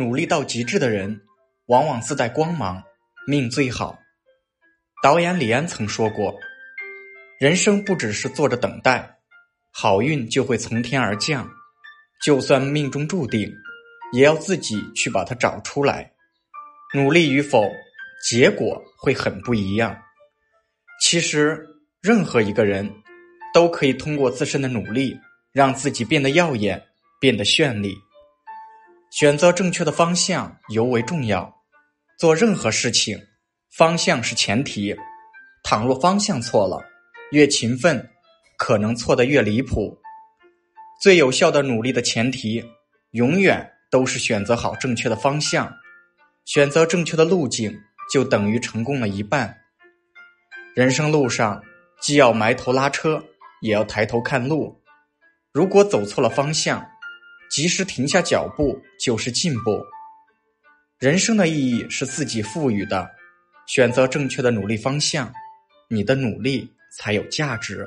努力到极致的人，往往自带光芒，命最好。导演李安曾说过：“人生不只是坐着等待，好运就会从天而降。就算命中注定，也要自己去把它找出来。努力与否，结果会很不一样。其实，任何一个人，都可以通过自身的努力，让自己变得耀眼，变得绚丽。”选择正确的方向尤为重要。做任何事情，方向是前提。倘若方向错了，越勤奋，可能错得越离谱。最有效的努力的前提，永远都是选择好正确的方向。选择正确的路径，就等于成功了一半。人生路上，既要埋头拉车，也要抬头看路。如果走错了方向，及时停下脚步就是进步。人生的意义是自己赋予的，选择正确的努力方向，你的努力才有价值。